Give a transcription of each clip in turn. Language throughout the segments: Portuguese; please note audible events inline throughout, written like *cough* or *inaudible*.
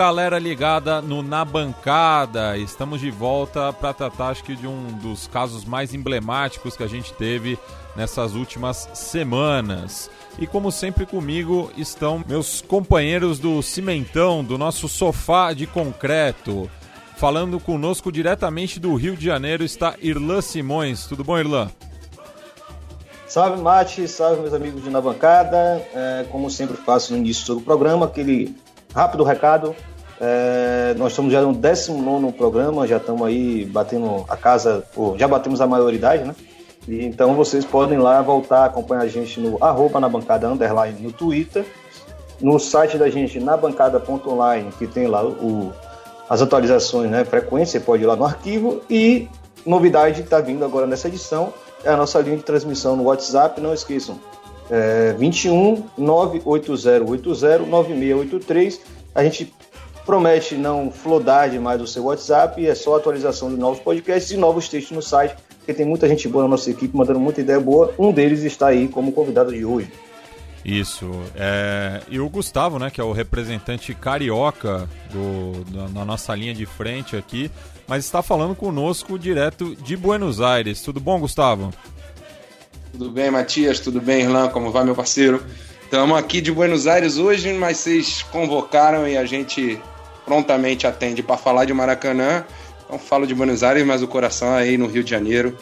Galera ligada no Na Bancada. Estamos de volta para tratar, acho que, de um dos casos mais emblemáticos que a gente teve nessas últimas semanas. E como sempre comigo estão meus companheiros do Cimentão, do nosso sofá de concreto. Falando conosco diretamente do Rio de Janeiro está Irlan Simões. Tudo bom, Irlan? Salve, Mate, salve, meus amigos de Na Bancada. É, como sempre faço no início do programa, aquele rápido recado. É, nós estamos já no 19 programa, já estamos aí batendo a casa, já batemos a maioridade, né? E, então vocês podem lá voltar, acompanhar a gente no arroba na bancada underline no Twitter, no site da gente nabancada.online, que tem lá o, as atualizações, né? Frequência, você pode ir lá no arquivo e novidade que está vindo agora nessa edição é a nossa linha de transmissão no WhatsApp, não esqueçam. É 21 98080 9683. A gente promete não flodar demais o seu WhatsApp, é só atualização de novos podcasts e novos textos no site, porque tem muita gente boa na nossa equipe mandando muita ideia boa. Um deles está aí como convidado de hoje. Isso. É... E o Gustavo, né, que é o representante carioca do, da, na nossa linha de frente aqui, mas está falando conosco direto de Buenos Aires. Tudo bom, Gustavo? Tudo bem, Matias? Tudo bem, Irlan? Como vai, meu parceiro? Estamos aqui de Buenos Aires hoje, mas vocês convocaram e a gente prontamente atende para falar de Maracanã. Então falo de Buenos Aires, mas o coração é aí no Rio de Janeiro.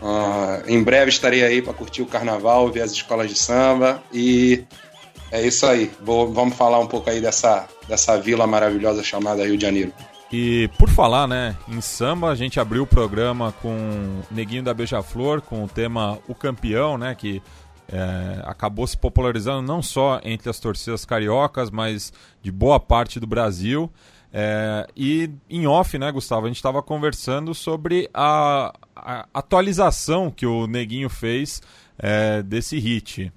Uh, em breve estarei aí para curtir o carnaval, ver as escolas de samba e é isso aí. Vou, vamos falar um pouco aí dessa, dessa vila maravilhosa chamada Rio de Janeiro. E por falar, né, em samba, a gente abriu o programa com Neguinho da Beija-Flor, com o tema O Campeão, né, que é, acabou se popularizando não só entre as torcidas cariocas, mas de boa parte do Brasil. É, e em off, né, Gustavo, a gente estava conversando sobre a, a, atualização que o Neguinho fez é, desse hit.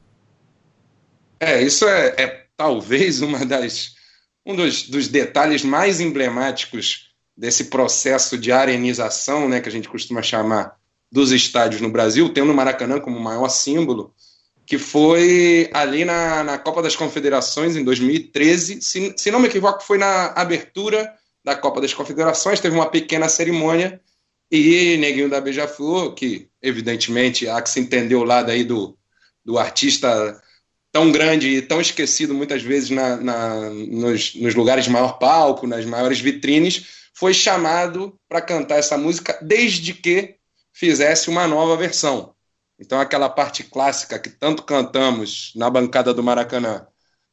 É, isso é, é talvez uma das um dos, dos detalhes mais emblemáticos desse processo de arenização, né, que a gente costuma chamar dos estádios no Brasil, tendo o Maracanã como maior símbolo, que foi ali na, na Copa das Confederações em 2013. Se, se não me equivoco, foi na abertura da Copa das Confederações, teve uma pequena cerimônia e Neguinho da Beija-Flor, que evidentemente há que se entender o lado aí do, do artista tão grande e tão esquecido muitas vezes na, na, nos, nos, lugares de maior palco, nas maiores vitrines, foi chamado para cantar essa música desde que fizesse uma nova versão. Então, aquela parte clássica que tanto cantamos na bancada do Maracanã,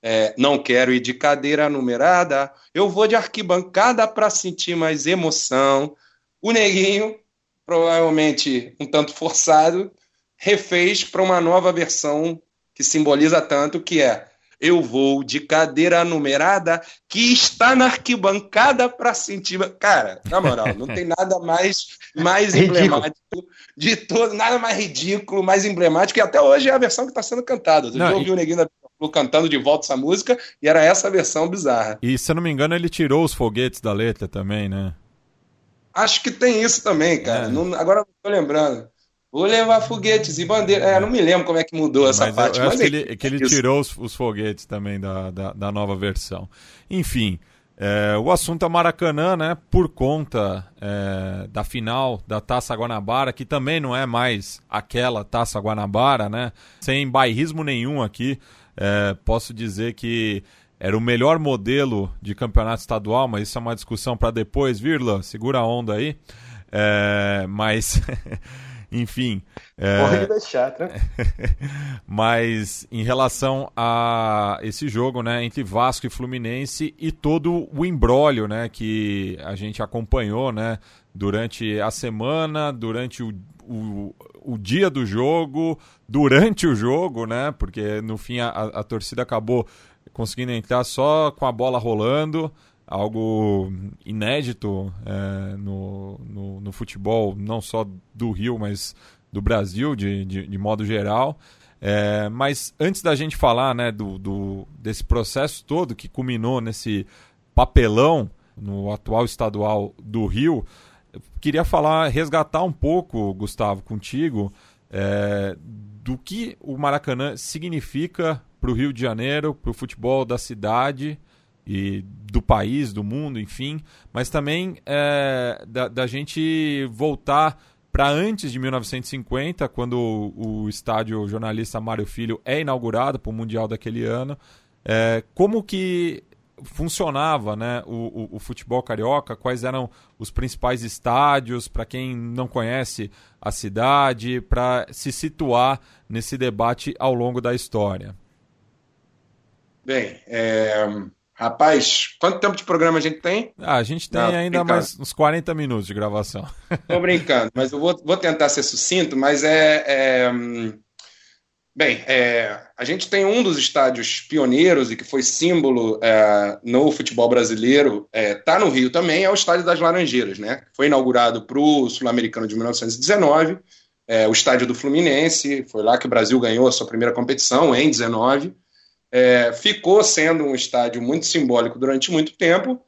é, não quero ir de cadeira numerada, eu vou de arquibancada para sentir mais emoção. O Neguinho, provavelmente um tanto forçado, refez para uma nova versão que simboliza tanto, que é eu vou de cadeira numerada que está na arquibancada para sentir. Cara, na moral, não tem nada mais, mais *laughs* emblemático de todo, nada mais ridículo, mais emblemático, e até hoje é a versão que está sendo cantada. Você ouviu o Neguinho da cantando de volta essa música, e era essa versão bizarra. E se eu não me engano, ele tirou os foguetes da letra também, né? Acho que tem isso também, cara. É. Não, agora não tô lembrando. Vou levar foguetes e bandeira. É, não me lembro como é que mudou essa mas parte. Eu, eu mas acho é, que ele, que ele tirou os, os, foguetes também da, da, da nova versão. Enfim, é, o assunto é Maracanã, né? Por conta é, da final da Taça Guanabara, que também não é mais aquela Taça Guanabara, né? Sem bairrismo nenhum aqui, é, posso dizer que era o melhor modelo de campeonato estadual, mas isso é uma discussão para depois, Virla, segura a onda aí. É, mas *laughs* Enfim. É... Pode deixar, tranquilo. *laughs* Mas em relação a esse jogo, né, entre Vasco e Fluminense e todo o embrólio, né, que a gente acompanhou, né, durante a semana, durante o, o, o dia do jogo, durante o jogo, né, porque no fim a, a torcida acabou conseguindo entrar só com a bola rolando algo inédito é, no, no, no, futebol, não só do Rio, mas do Brasil, de, de, de modo geral. É, mas antes da gente falar né, do, do, desse processo todo que culminou nesse papelão no atual estadual do Rio, queria falar, resgatar um pouco, Gustavo, contigo, é, do que o Maracanã significa para o Rio de Janeiro, para o futebol da cidade e do país, do mundo, enfim, mas também é, da, da gente voltar para antes de 1950, quando o, o, estádio jornalista Mário Filho é inaugurado para o Mundial daquele ano. É, como que funcionava né, o, o, o, futebol carioca? Quais eram os principais estádios? Para quem não conhece a cidade, para se situar nesse debate ao longo da história. Bem, é, Rapaz, quanto tempo de programa a gente tem? Ah, a gente tem Não, ainda brincando. mais uns 40 minutos de gravação. *laughs* Tô brincando, mas eu vou, vou tentar ser sucinto, mas é. é bem, é, a gente tem um dos estádios pioneiros e que foi símbolo é, no futebol brasileiro, está é, no Rio também, é o Estádio das Laranjeiras, né? Foi inaugurado para o Sul-Americano de 1919, é, o estádio do Fluminense, foi lá que o Brasil ganhou a sua primeira competição, em 19 é, ficou sendo um estádio muito simbólico durante muito tempo,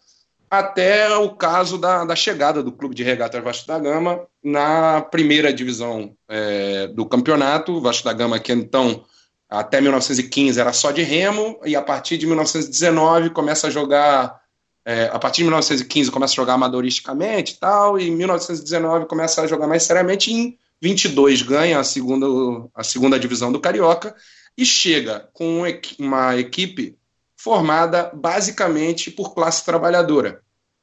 até o caso da, da chegada do Clube de Regatas Vasco da Gama na primeira divisão é, do campeonato. Vasco da Gama, que então até 1915 era só de remo, e a partir de 1919 começa a jogar. É, a partir de 1915 começa a jogar amadoristicamente e tal, e em 1919 começa a jogar mais seriamente. E em 22 ganha a segunda, a segunda divisão do Carioca e chega com uma equipe formada basicamente por classe trabalhadora.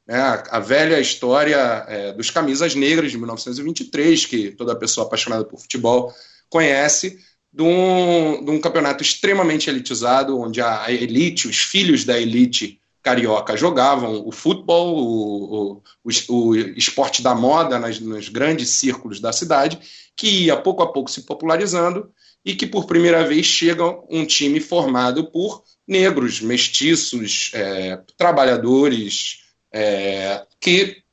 É, a, velha história é, dos camisas negras de 1923, que toda pessoa apaixonada por futebol conhece, de um, de um campeonato extremamente elitizado, onde a, elite, os filhos da elite carioca jogavam o futebol, o, o, o, o esporte da moda nas, nos grandes círculos da cidade, que ia pouco a pouco se popularizando e que por primeira vez chega um time formado por negros, mestiços, é, trabalhadores, é, que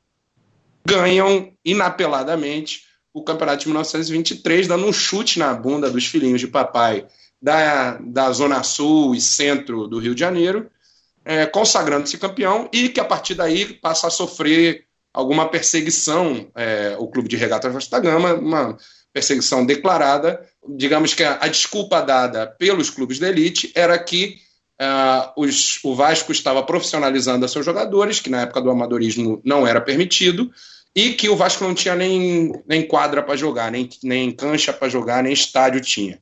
ganham inapeladamente o campeonato de 1923, dando um chute na bunda dos filhinhos de papai da, da Zona Sul e centro do Rio de Janeiro, é, consagrando-se campeão e que a partir daí passa a sofrer alguma perseguição, é, o Clube de Regatas Vasta Gama, uma perseguição declarada. Digamos que a, a desculpa dada pelos clubes de elite era que uh, os, o Vasco estava profissionalizando seus jogadores, que na época do amadorismo não era permitido, e que o Vasco não tinha nem, nem quadra para jogar, nem, nem cancha para jogar, nem estádio tinha.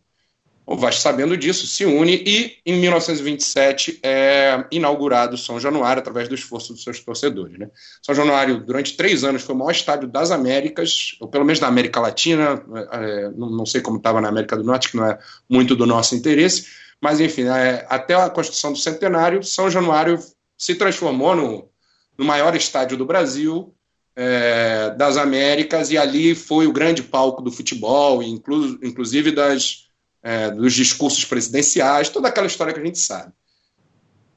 O Vasco, sabendo disso, se une e, em 1927, é inaugurado São Januário através do esforço dos seus torcedores. Né? São Januário, durante três anos, foi o maior estádio das Américas, ou pelo menos da América Latina, é, não, não, sei como estava na América do Norte, que não é muito do nosso interesse, mas, enfim, é, até a construção do centenário, São Januário se transformou no, no maior estádio do Brasil, é, das Américas, e ali foi o grande palco do futebol, inclu, inclusive das é, dos discursos presidenciais, toda aquela história que a gente sabe.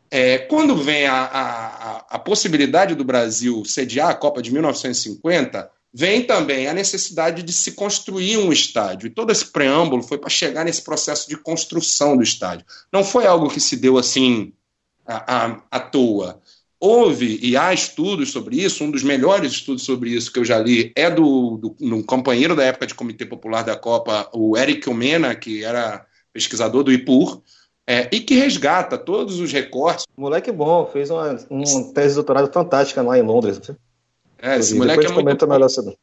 É, quando vem a, a, a, possibilidade do Brasil sediar a Copa de 1950, vem também a necessidade de se construir um estádio. E todo esse preâmbulo foi para chegar nesse processo de construção do estádio. Não foi algo que se deu assim à, à, à toa houve e há estudos sobre isso. Um dos melhores estudos sobre isso que eu já li é do, do um companheiro da época de Comitê Popular da Copa, o Eric Omena, que era pesquisador do IPUR, é, e que resgata todos os recortes. Moleque bom, fez uma, uma tese de doutorado fantástica lá em Londres. É, esse moleque é muito melhor sobre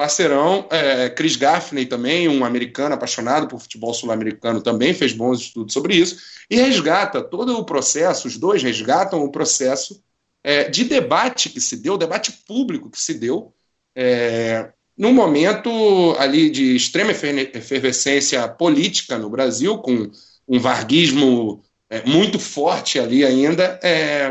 parceirão, é, Chris Gaffney também, um americano apaixonado por futebol sul-americano, também fez bons estudos sobre isso, e resgata todo o processo, os dois resgatam o processo é, de debate que se deu, debate público que se deu, é, num momento ali de extrema efervescência política no Brasil, com um varguismo é, muito forte ali ainda, é,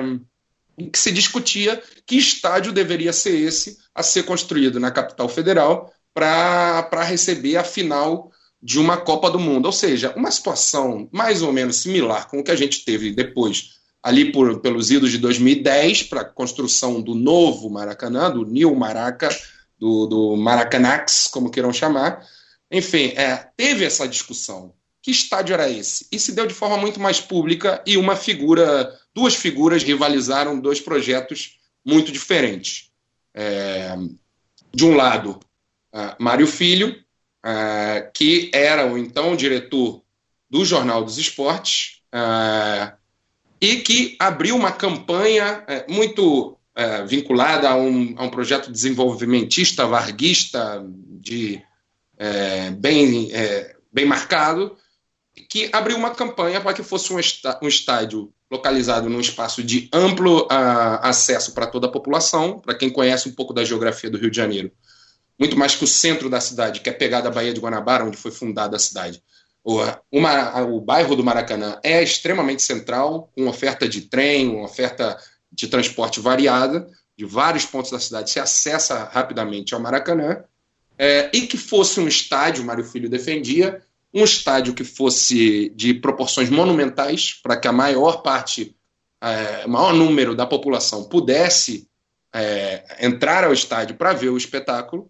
em que se discutia que estádio deveria ser esse a ser construído na capital federal para receber a final de uma Copa do Mundo. Ou seja, uma situação mais ou menos similar com o que a gente teve depois, ali por, pelos idos de 2010, para a construção do novo Maracanã, do New Maraca, do, do Maracanax, como queiram chamar. Enfim, é, teve essa discussão. Que estádio era esse? E se deu de forma muito mais pública e uma figura duas figuras rivalizaram dois projetos muito diferentes. É, de um lado, uh, Mário Filho, uh, que era o então diretor do Jornal dos Esportes, uh, e que abriu uma campanha é, muito é, vinculada a um, a um projeto desenvolvimentista, varguista, de, é, bem, bem marcado, que abriu uma campanha para que fosse um, um estádio localizado num espaço de amplo uh, acesso para toda a população, para quem conhece um pouco da geografia do Rio de Janeiro, muito mais que o centro da cidade, que é pegada a Baía de Guanabara, onde foi fundada a cidade. O, uma, o bairro do Maracanã é extremamente central, com oferta de trem, uma oferta de transporte variada, de vários pontos da cidade se acessa rapidamente ao Maracanã, é, e que fosse um estádio, Mário Filho defendia, um estádio que fosse de proporções monumentais, para que a maior parte, é, maior número da população pudesse é, entrar ao estádio para ver o espetáculo,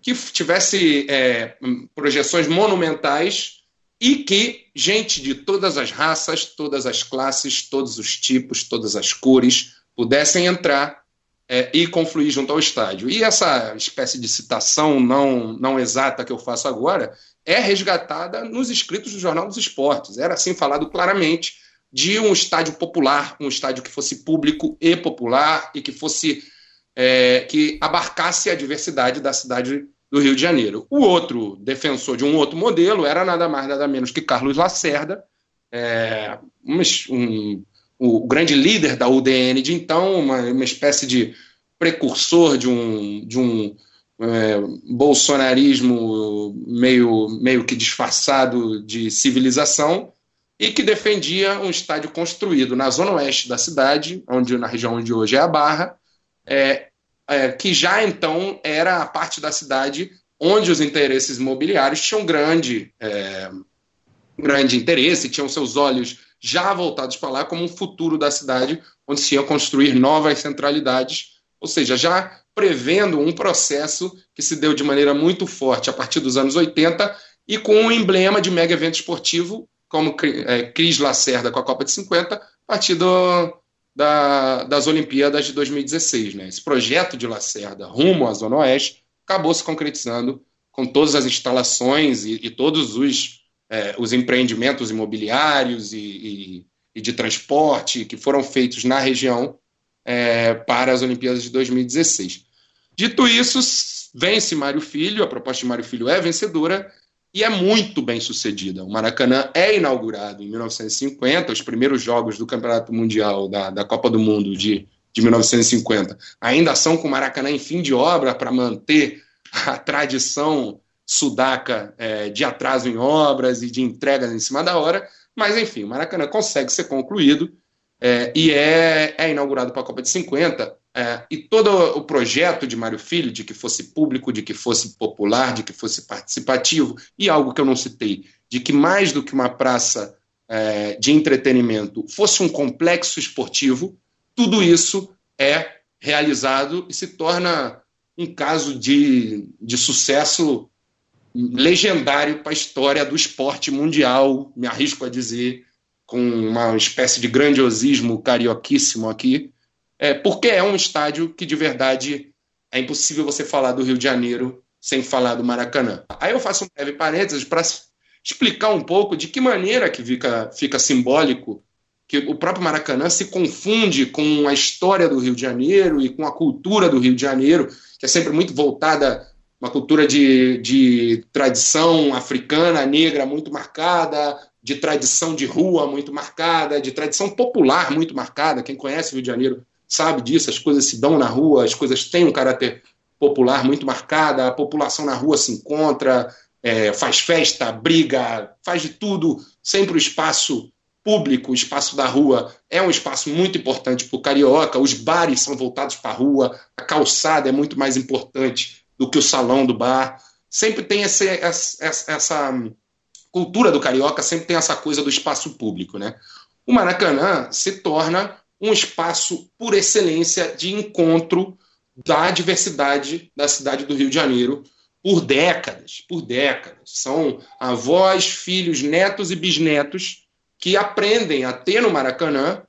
que tivesse é, projeções monumentais e que gente de todas as raças, todas as classes, todos os tipos, todas as cores pudessem entrar é, e confluir junto ao estádio. E essa espécie de citação não, não exata que eu faço agora é resgatada nos escritos do Jornal dos Esportes. Era assim falado claramente de um estádio popular, um estádio que fosse público e popular e que fosse é, que abarcasse a diversidade da cidade do Rio de Janeiro. O outro defensor de um outro modelo era nada mais nada menos que Carlos Lacerda, é, um, um, o grande líder da UDN de então, uma, uma espécie de precursor de um, de um é, bolsonarismo meio, meio que disfarçado de civilização e que defendia um estádio construído na zona oeste da cidade, onde na região onde hoje é a Barra, é, é, que já então era a parte da cidade onde os interesses imobiliários tinham grande, é, grande interesse, tinham seus olhos já voltados para lá como um futuro da cidade, onde se ia construir novas centralidades, ou seja, já prevendo um processo que se deu de maneira muito forte a partir dos anos 80 e com um emblema de mega evento esportivo, como é, Cris Lacerda com a Copa de 50, a partir do, da, das Olimpíadas de 2016. Né? Esse projeto de Lacerda rumo à Zona Oeste acabou se concretizando com todas as instalações e, e todos os, é, os empreendimentos imobiliários e, e, e, de transporte que foram feitos na região é, para as Olimpíadas de 2016. Dito isso, vence Mário Filho, a proposta de Mário Filho é vencedora e é muito bem sucedida. O Maracanã é inaugurado em 1950, os primeiros jogos do Campeonato Mundial da, da Copa do Mundo de, de 1950 ainda são com o Maracanã em fim de obra para manter a tradição sudaca é, de atraso em obras e de entregas em cima da hora, mas enfim, o Maracanã consegue ser concluído é, e é, é inaugurado para a Copa de 50. É, e todo o projeto de Mário Filho, de que fosse público, de que fosse popular, de que fosse participativo, e algo que eu não citei, de que mais do que uma praça é, de entretenimento fosse um complexo esportivo, tudo isso é realizado e se torna um caso de, de sucesso legendário para a história do esporte mundial, me arrisco a dizer, com uma espécie de grandiosismo carioquíssimo aqui, é, porque é um estádio que de verdade é impossível você falar do Rio de Janeiro sem falar do Maracanã. Aí eu faço um breve parênteses para explicar um pouco de que maneira que fica, fica simbólico que o próprio Maracanã se confunde com a história do Rio de Janeiro e com a cultura do Rio de Janeiro, que é sempre muito voltada uma cultura de, de tradição africana, negra muito marcada, de tradição de rua muito marcada, de tradição popular muito marcada. Quem conhece o Rio de Janeiro sabe disso, as coisas se dão na rua, as coisas têm um caráter popular muito marcado, a população na rua se encontra, é, faz festa, briga, faz de tudo, sempre o espaço público, o espaço da rua é um espaço muito importante para o carioca, os bares são voltados para a rua, a calçada é muito mais importante do que o salão do bar. Sempre tem esse, essa, essa cultura do carioca sempre tem essa coisa do espaço público, né? O Maracanã se torna um espaço por excelência de encontro da diversidade da cidade do Rio de Janeiro por décadas, por décadas. São avós, filhos, netos e bisnetos que aprendem a ter no Maracanã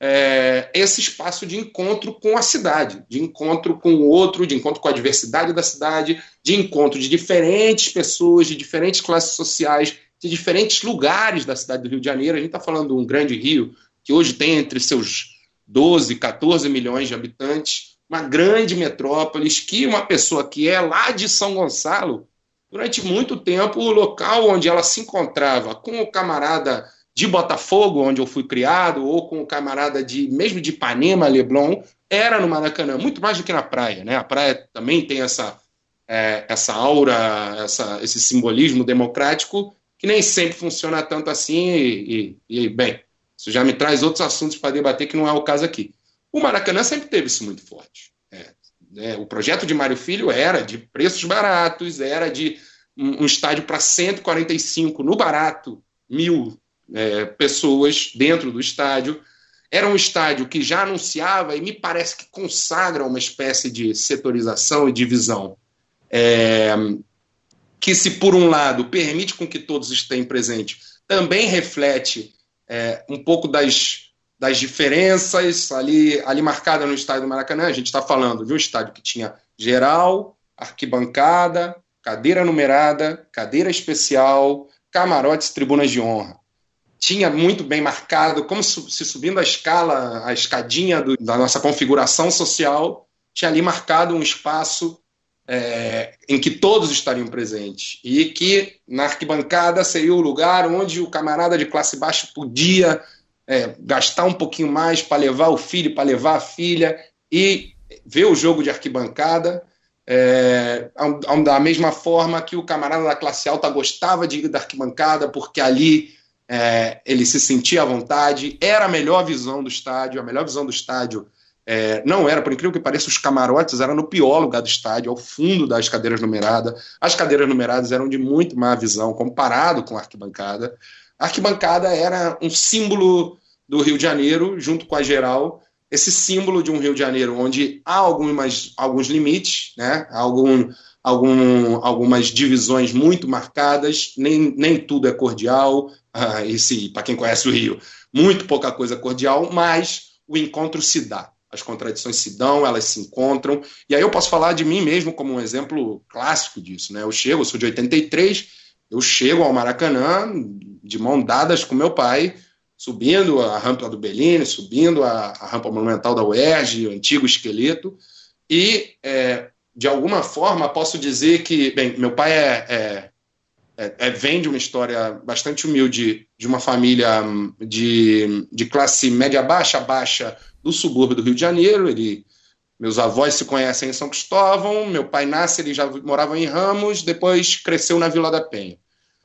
é, esse espaço de encontro com a cidade, de encontro com o outro, de encontro com a diversidade da cidade, de encontro de diferentes pessoas, de diferentes classes sociais, de diferentes lugares da cidade do Rio de Janeiro. A gente está falando de um grande rio que hoje tem entre seus 12, 14 milhões de habitantes, uma grande metrópole, que uma pessoa que é lá de São Gonçalo, durante muito tempo, o local onde ela se encontrava com o camarada de Botafogo, onde eu fui criado, ou com o camarada de mesmo de Ipanema, Leblon, era no Maracanã, muito mais do que na praia. Né? A praia também tem essa, é, essa aura, essa, esse simbolismo democrático que nem sempre funciona tanto assim. E, e, e, bem, isso já me traz outros assuntos para debater que não é o caso aqui. O Maracanã sempre teve isso muito forte. É, é, o projeto de Mário Filho era de preços baratos, era de um, um estádio para 145 no barato, mil é, pessoas dentro do estádio. Era um estádio que já anunciava e me parece que consagra uma espécie de setorização e divisão. Que, se por um lado permite com que todos estejam presentes, também reflete é, um pouco das, das diferenças ali, ali marcada no estádio do Maracanã. A gente está falando de um estádio que tinha geral, arquibancada, cadeira numerada, cadeira especial, camarotes, tribunas de honra tinha muito bem marcado, como se subindo a escala, a escadinha do, da nossa configuração social, tinha ali marcado um espaço é, em que todos estariam presentes e que na arquibancada seria o lugar onde o camarada de classe baixa podia é, gastar um pouquinho mais para levar o filho, para levar a filha e ver o jogo de arquibancada. É, da mesma forma que o camarada da classe alta gostava de ir da arquibancada, porque ali é, ele se sentia à vontade, era a melhor visão do estádio, a melhor visão do estádio é, não era, por incrível que pareça, os camarotes eram no pior lugar do estádio, ao fundo das cadeiras numeradas. As cadeiras numeradas eram de muito má visão comparado com a arquibancada. A arquibancada era um símbolo do Rio de Janeiro, junto com a geral, esse símbolo de um Rio de Janeiro onde há algumas, alguns limites, né? Algum, algum, algumas divisões muito marcadas, nem, nem tudo é cordial, ah, para quem conhece o Rio, muito pouca coisa cordial, mas o encontro se dá. As contradições se dão, elas se encontram. E aí eu posso falar de mim mesmo como um exemplo clássico disso. Né? Eu chego, eu sou de 83, eu chego ao Maracanã de mão dadas com meu pai, subindo a rampa do Bellini, subindo a, a rampa monumental da UERJ, o antigo esqueleto, e é, de alguma forma, posso dizer que, bem, meu pai é, é, é, é, vem de uma história bastante humilde, de uma família hum, de, de classe média baixa, baixa, do subúrbio do Rio de Janeiro. Ele, meus avós se conhecem em São Cristóvão, meu pai nasce, ele já morava em Ramos, depois cresceu na Vila da Penha.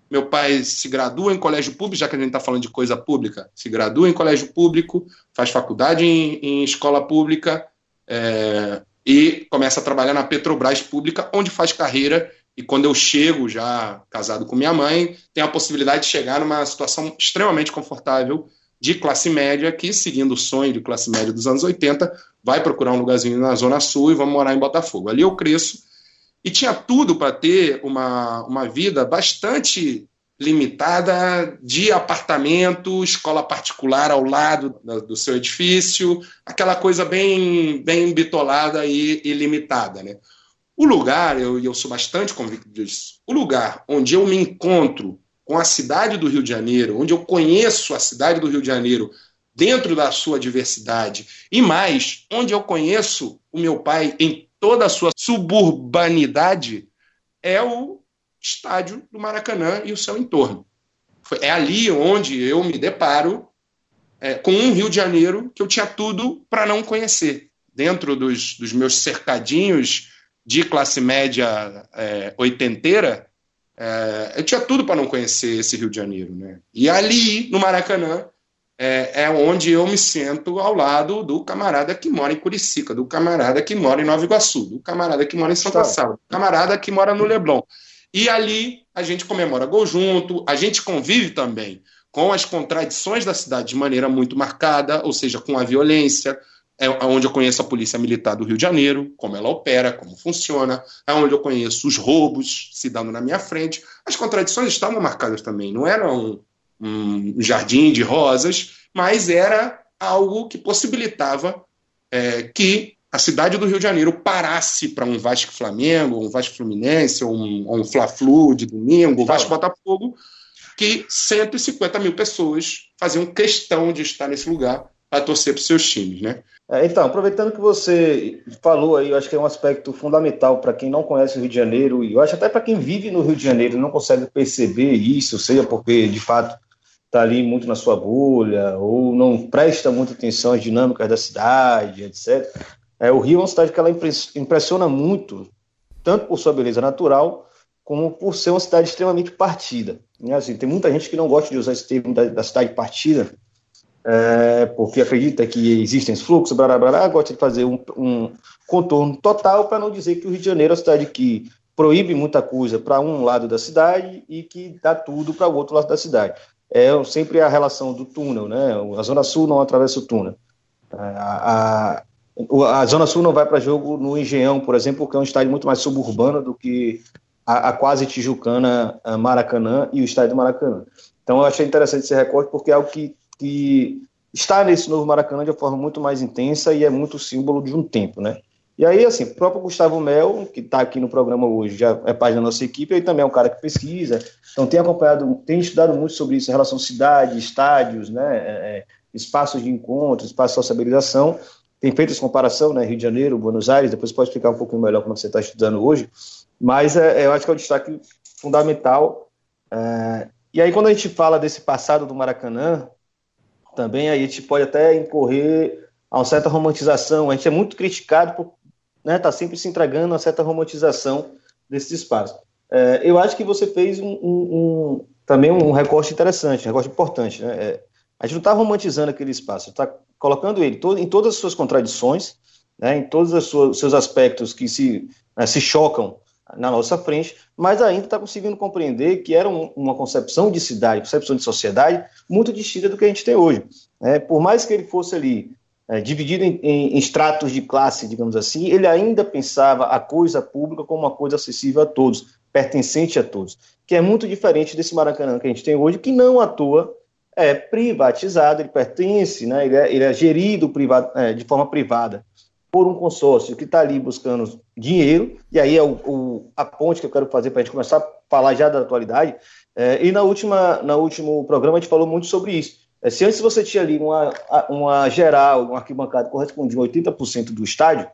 Meu pai se gradua em colégio público, já que a gente está falando de coisa pública, se gradua em colégio público, faz faculdade em, em escola pública, é, e começa a trabalhar na Petrobras Pública, onde faz carreira. E quando eu chego, já casado com minha mãe, tem a possibilidade de chegar numa situação extremamente confortável de classe média, que, seguindo o sonho de classe média dos anos 80, vai procurar um lugarzinho na Zona Sul e vamos morar em Botafogo. Ali eu cresço e tinha tudo para ter uma, uma vida bastante limitada de apartamento, escola particular ao lado do seu edifício, aquela coisa bem, bem bitolada e, e limitada. Né? O lugar, eu, eu sou bastante convicto disso, o lugar onde eu me encontro com a cidade do Rio de Janeiro, onde eu conheço a cidade do Rio de Janeiro dentro da sua diversidade, e mais, onde eu conheço o meu pai em toda a sua suburbanidade, é o estádio do Maracanã e o seu entorno. É ali onde eu me deparo é, com um Rio de Janeiro que eu tinha tudo para não conhecer. Dentro dos, dos, meus cercadinhos de classe média é, oitenteira, é, eu tinha tudo para não conhecer esse Rio de Janeiro. Né? E ali, no Maracanã, é, é, onde eu me sento ao lado do camarada que mora em Curicica, do camarada que mora em Nova Iguaçu, do camarada que mora em Santa Sala, do camarada que mora no Leblon. E ali a gente comemora gol junto, a gente convive também com as contradições da cidade de maneira muito marcada, ou seja, com a violência, é onde eu conheço a Polícia Militar do Rio de Janeiro, como ela opera, como funciona, é onde eu conheço os roubos se dando na minha frente. As contradições estavam marcadas também, não era um, um jardim de rosas, mas era algo que possibilitava é, que a cidade do Rio de Janeiro parasse para um Vasco Flamengo, um Vasco Fluminense, um, um Fla-Flu de domingo, um Vasco Botafogo, que 150 mil pessoas faziam questão de estar nesse lugar para torcer para os seus times, né? É, então, aproveitando que você falou aí, eu acho que é um aspecto fundamental para quem não conhece o Rio de Janeiro, e eu acho até para quem vive no Rio de Janeiro não consegue perceber isso, seja porque de fato está ali muito na sua bolha, ou não presta muita atenção às dinâmicas da cidade, etc. É, o Rio é uma cidade que ela impressiona muito, tanto por sua beleza natural, como por ser uma cidade extremamente partida. Né? Assim, tem muita gente que não gosta de usar esse termo da, da cidade partida, é, porque acredita que existem fluxos, blá, blá, blá, gosta de fazer um, um contorno total para não dizer que o Rio de Janeiro é uma cidade que proíbe muita coisa para um lado da cidade e que dá tudo para o outro lado da cidade. É sempre a relação do túnel, né? A Zona Sul não atravessa o túnel. A, a, a Zona Sul não vai para jogo no Engenhão, por exemplo, porque é um estádio muito mais suburbano do que a, a quase tijucana Maracanã e o estádio do Maracanã. Então eu achei interessante esse recorte porque é algo que que está nesse novo Maracanã de uma forma muito mais intensa e é muito símbolo de um tempo, né? E aí, assim, o próprio Gustavo Mel, que está aqui no programa hoje, já é parte da nossa equipe, ele também é um cara que pesquisa, então tem acompanhado, tem estudado muito sobre isso em relação à cidade, estádios, né, é, é espaços de encontro, espaços de sociabilização, tem feito essa comparação, né, Rio de Janeiro, Buenos Aires, depois pode explicar um pouquinho melhor como você está estudando hoje, mas é, eu acho que é um destaque fundamental. É, e aí, quando a gente fala desse passado do Maracanã, também aí a gente pode até incorrer a uma certa romantização. A gente é muito criticado por estar né, tá sempre se entregando a certa romantização desse espaço. É, eu acho que você fez um, um, um, também um recorte interessante, um recorte importante. Né? É, a gente não está romantizando aquele espaço, está colocando ele todo, em todas as suas contradições, né, em todos os seus aspectos que se, né, se chocam na nossa frente, mas ainda está conseguindo compreender que era um, uma concepção de cidade, concepção de sociedade muito distinta do que a gente tem hoje. É, por mais que ele fosse ali é, dividido em, em, em, estratos de classe, digamos assim, ele ainda pensava a coisa pública como uma coisa acessível a todos, pertencente a todos, que é muito diferente desse Maracanã que a gente tem hoje, que não à toa é privatizado, ele pertence, né, ele, é, ele é gerido privado, é, de forma privada por um consórcio que está ali buscando dinheiro, e aí é o, o, a ponte que eu quero fazer para a gente começar a falar já da atualidade. É, e na última, na último programa a gente falou muito sobre isso. É, se antes você tinha ali uma, uma geral, uma arquibancada que correspondia a 80% do estádio,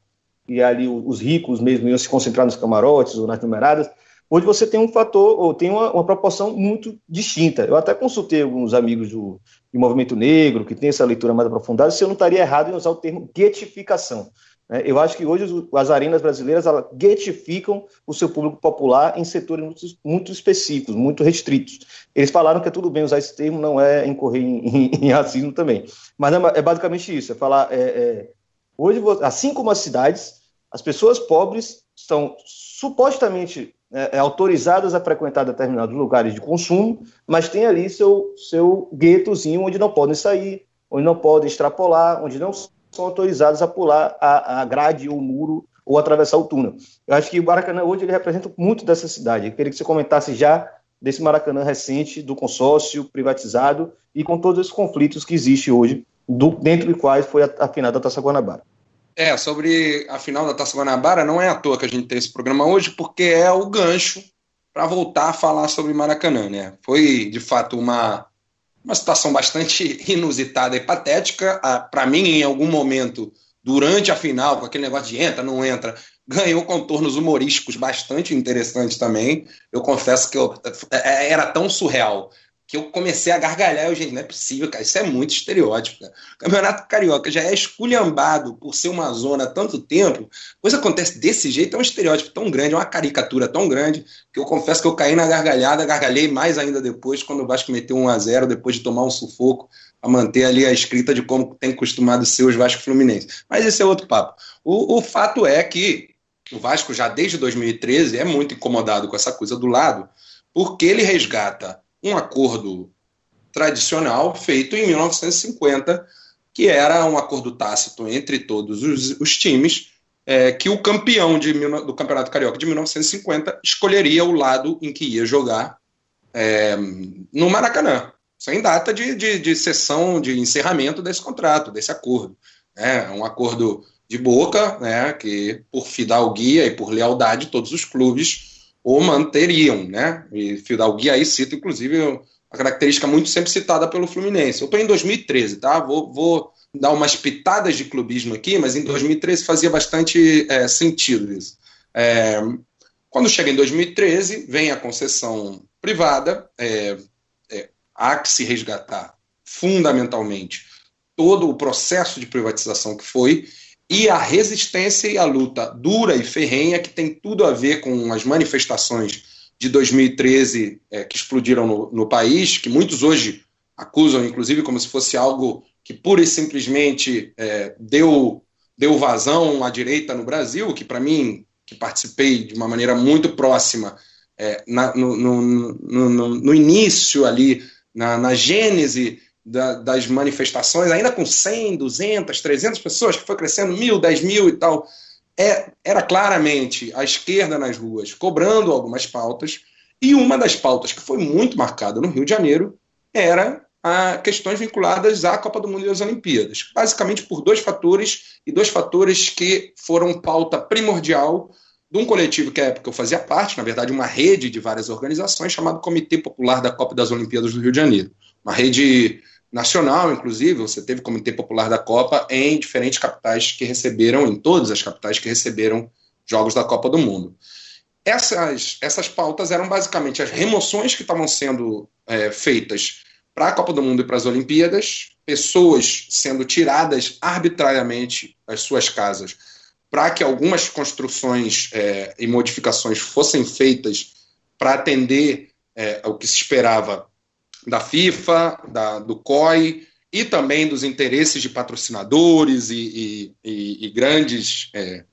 e ali os ricos mesmo iam se concentrar nos camarotes ou nas numeradas, hoje você tem um fator, ou tem uma, uma proporção muito distinta. Eu até consultei alguns amigos do, do movimento negro, que tem essa leitura mais aprofundada, se eu não estaria errado em usar o termo guetificação. Né? Eu acho que hoje as arenas brasileiras guetificam o seu público popular em setores muito, muito, específicos, muito restritos. Eles falaram que é tudo bem usar esse termo, não é incorrer em, em, em racismo também. Mas é, é, basicamente isso: é falar. É, é, hoje, assim como as cidades, as pessoas pobres são supostamente é, é, autorizadas a frequentar determinados lugares de consumo, mas tem ali seu, seu guetozinho onde não podem sair, onde não podem extrapolar, onde não são autorizados a pular a, a grade ou o muro ou atravessar o túnel. Eu acho que o Maracanã hoje ele representa muito dessa cidade. Eu queria que você comentasse já desse Maracanã recente, do consórcio privatizado e com todos esses conflitos que existem hoje, do, dentro de quais foi a, a final da Taça Guanabara. É, sobre a final da Taça Guanabara, não é à toa que a gente tem esse programa hoje, porque é o gancho para voltar a falar sobre Maracanã, né? Foi, de fato, uma uma situação bastante *laughs* inusitada e patética. Para mim, em algum momento, durante a final, com aquele negócio de entra, não entra, *laughs* ganhou contornos humorísticos bastante interessantes também. Eu confesso que eu, é, era tão surreal que eu comecei a gargalhar. Eu, gente, não é possível, cara, isso é muito estereótipo. Cara. O Campeonato Carioca já é esculhambado por ser uma zona há tanto tempo, coisa acontece desse jeito, é um estereótipo tão grande, é uma caricatura tão grande, que eu confesso que eu caí na gargalhada, gargalhei mais ainda depois, quando o Vasco meteu 1 a 0 depois de tomar um sufoco, a manter ali a escrita de como tem costumado ser os Vasco Fluminense. Mas esse é outro papo. O, o fato é que o Vasco já desde 2013 é muito incomodado com essa coisa do lado, porque ele resgata um acordo tradicional feito em 1950, que era um acordo tácito entre todos os, os times, é, que o campeão de, do Campeonato Carioca de 1950 escolheria o lado em que ia jogar é, no Maracanã, sem data de, de, de, sessão, de encerramento desse contrato, desse acordo. É um acordo de boca, né, que por fidalguia e por lealdade todos os clubes ou manteriam, né? E Fidalgui aí cita, inclusive, a característica muito sempre citada pelo Fluminense. Eu estou em 2013, tá? Vou, vou, dar umas pitadas de clubismo aqui, mas em 2013 fazia bastante é, sentido isso. É, quando chega em 2013, vem a concessão privada, é, é, há que se resgatar fundamentalmente todo o processo de privatização que foi e a resistência e a luta dura e ferrenha que tem tudo a ver com as manifestações de 2013 é, que explodiram no, no, país, que muitos hoje acusam, inclusive, como se fosse algo que pura e simplesmente é, deu, deu vazão à direita no Brasil, que para mim, que participei de uma maneira muito próxima é, na, no, no, no, início ali, na, na gênese da, das manifestações, ainda com 100, 200, 300 pessoas, que foi crescendo mil, 10 mil e tal, é, era claramente a esquerda nas ruas cobrando algumas pautas, e uma das pautas que foi muito marcada no Rio de Janeiro era a questões vinculadas à Copa do Mundo e às Olimpíadas, basicamente por dois fatores, e dois fatores que foram pauta primordial de um coletivo que à época eu fazia parte, na verdade uma rede de várias organizações, chamado Comitê Popular da Copa das Olimpíadas do Rio de Janeiro. Uma rede nacional, inclusive, você teve Comitê Popular da Copa em diferentes capitais que receberam, em todas as capitais que receberam jogos da Copa do Mundo. Essas, essas pautas eram basicamente as remoções que estavam sendo é, feitas para a Copa do Mundo e para as Olimpíadas, pessoas sendo tiradas arbitrariamente das suas casas para que algumas construções é, e modificações fossem feitas para atender é, ao que se esperava da FIFA, da, do COI e também dos interesses de patrocinadores e, e, e grandes é,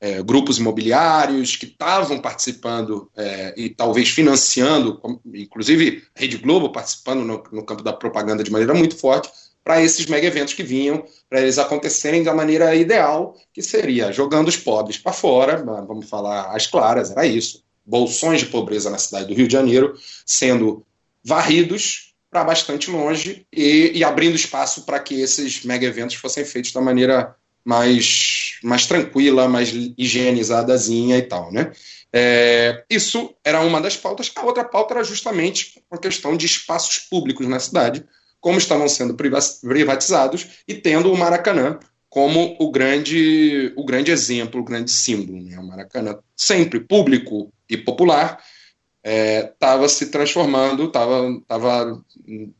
é, grupos imobiliários que estavam participando é, e talvez financiando, inclusive Rede Globo participando no, no campo da propaganda de maneira muito forte, para esses mega eventos que vinham, para eles acontecerem da maneira ideal, que seria jogando os pobres para fora, vamos falar as claras, era isso. Bolsões de pobreza na cidade do Rio de Janeiro sendo varridos para bastante longe e, e abrindo espaço para que esses mega eventos fossem feitos da maneira mais, mais tranquila, mais higienizadazinha e tal, né? É, isso era uma das pautas. A outra pauta era justamente a questão de espaços públicos na cidade, como estavam sendo privatizados e tendo o Maracanã como o grande, o grande exemplo, o grande símbolo. Né? O Maracanã, sempre público e popular, estava é, se transformando, estava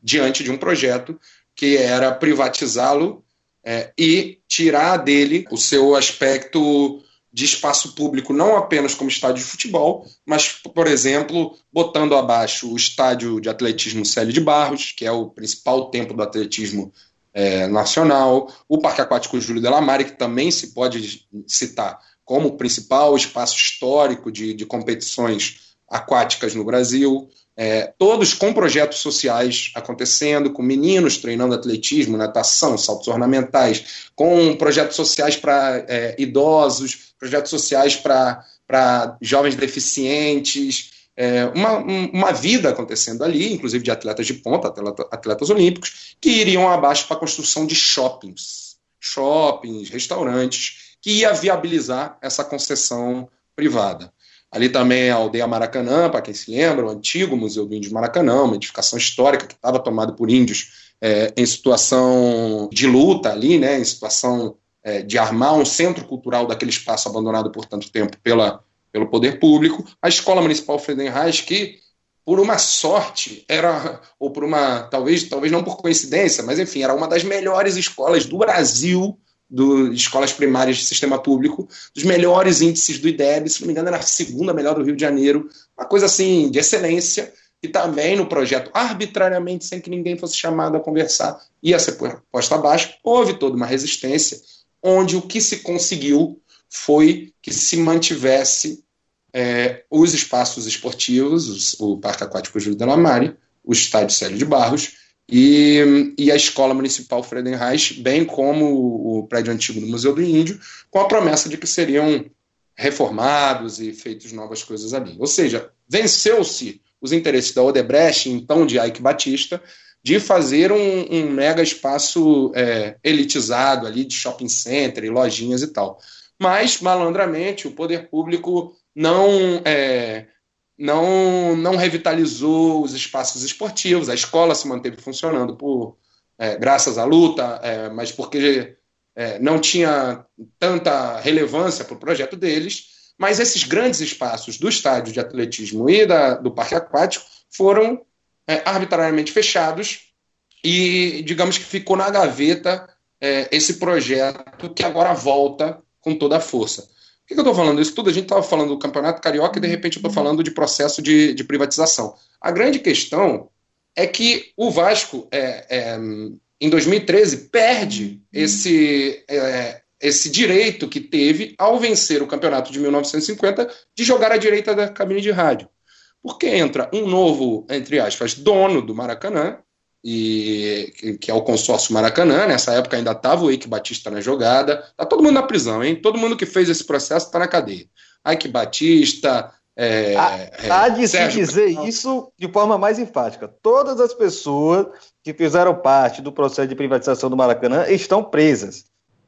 diante de um projeto que era privatizá-lo é, e tirar dele o seu aspecto de espaço público, não apenas como estádio de futebol, mas, por exemplo, botando abaixo o estádio de atletismo Célio de Barros, que é o principal templo do atletismo é, nacional, o Parque Aquático Júlio Delamare, que também se pode citar como o principal espaço histórico de, de competições aquáticas no Brasil, é, todos com projetos sociais acontecendo, com meninos treinando atletismo, natação, saltos ornamentais, com projetos sociais para é, idosos, projetos sociais para jovens deficientes, é, uma, uma vida acontecendo ali, inclusive de atletas de ponta, atleta, atletas olímpicos, que iriam abaixo para a construção de shoppings, shoppings, restaurantes, que ia viabilizar essa concessão privada. Ali também a aldeia Maracanã, para quem se lembra, o antigo Museu do Índio Maracanã, uma edificação histórica que estava tomada por índios é, em situação de luta ali, né, em situação é, de armar um centro cultural daquele espaço abandonado por tanto tempo pela, pelo poder público. A Escola Municipal Friedenreich, que por uma sorte era ou por uma talvez talvez não por coincidência, mas enfim era uma das melhores escolas do Brasil do, de escolas primárias de sistema público, dos melhores índices do IDEB, se não me engano, era a segunda melhor do Rio de Janeiro, uma coisa assim de excelência, e também no projeto, arbitrariamente, sem que ninguém fosse chamado a conversar, ia ser posta abaixo. Houve toda uma resistência, onde o que se conseguiu foi que se mantivesse é, os espaços esportivos, o Parque Aquático Júlio de Lamare, o Estádio Célio de Barros, e, e a Escola Municipal Friedenreich, bem como o prédio antigo do Museu do Índio, com a promessa de que seriam reformados e feitos novas coisas ali. Ou seja, venceu-se os interesses da Odebrecht, então de Ike Batista, de fazer um, um mega espaço é, elitizado ali de shopping center e lojinhas e tal. Mas, malandramente, o poder público não é, não, não revitalizou os espaços esportivos, a escola se manteve funcionando por é, graças à luta, é, mas porque é, não tinha tanta relevância para o projeto deles. Mas esses grandes espaços do estádio de atletismo e da, do parque aquático foram é, arbitrariamente fechados e, digamos que ficou na gaveta é, esse projeto que agora volta com toda a força. Por que, que eu estou falando isso tudo? A gente estava falando do Campeonato Carioca e de repente eu estou falando de processo de, de, privatização. A grande questão é que o Vasco, é, é, em 2013, perde esse, é, esse direito que teve ao vencer o campeonato de 1950 de jogar à direita da cabine de rádio. Porque entra um novo, entre aspas, dono do Maracanã, e que é o consórcio Maracanã, nessa época ainda estava o Eike Batista na jogada, tá todo mundo na prisão, hein? Todo mundo que fez esse processo está na cadeia. Eike Batista, é, há, é, há de se dizer isso de forma mais enfática. Todas as pessoas que fizeram parte do processo de privatização do Maracanã estão presas.